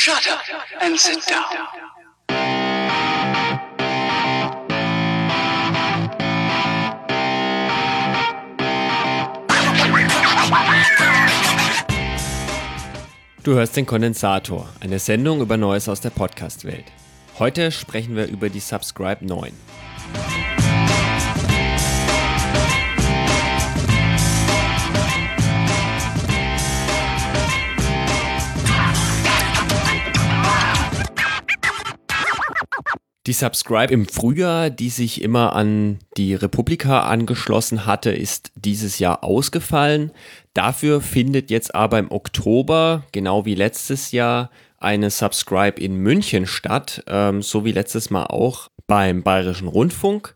Shut up and sit down. Du hörst den Kondensator, eine Sendung über Neues aus der Podcast-Welt. Heute sprechen wir über die Subscribe 9. Die Subscribe im Frühjahr, die sich immer an die Republika angeschlossen hatte, ist dieses Jahr ausgefallen. Dafür findet jetzt aber im Oktober, genau wie letztes Jahr, eine Subscribe in München statt, ähm, so wie letztes Mal auch beim Bayerischen Rundfunk.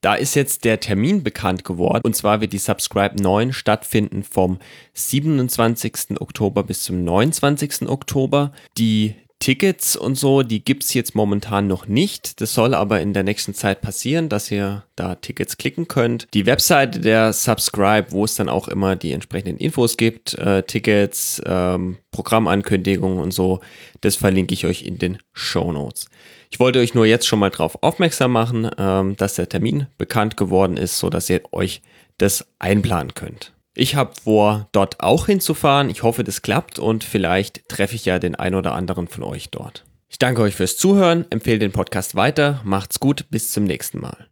Da ist jetzt der Termin bekannt geworden und zwar wird die Subscribe 9 stattfinden vom 27. Oktober bis zum 29. Oktober. Die Tickets und so, die gibt's jetzt momentan noch nicht. Das soll aber in der nächsten Zeit passieren, dass ihr da Tickets klicken könnt. Die Webseite der Subscribe, wo es dann auch immer die entsprechenden Infos gibt, äh, Tickets, ähm, Programmankündigungen und so, das verlinke ich euch in den Show Notes. Ich wollte euch nur jetzt schon mal darauf aufmerksam machen, ähm, dass der Termin bekannt geworden ist, so dass ihr euch das einplanen könnt. Ich habe vor, dort auch hinzufahren. Ich hoffe, das klappt und vielleicht treffe ich ja den ein oder anderen von euch dort. Ich danke euch fürs Zuhören, empfehle den Podcast weiter, macht's gut, bis zum nächsten Mal.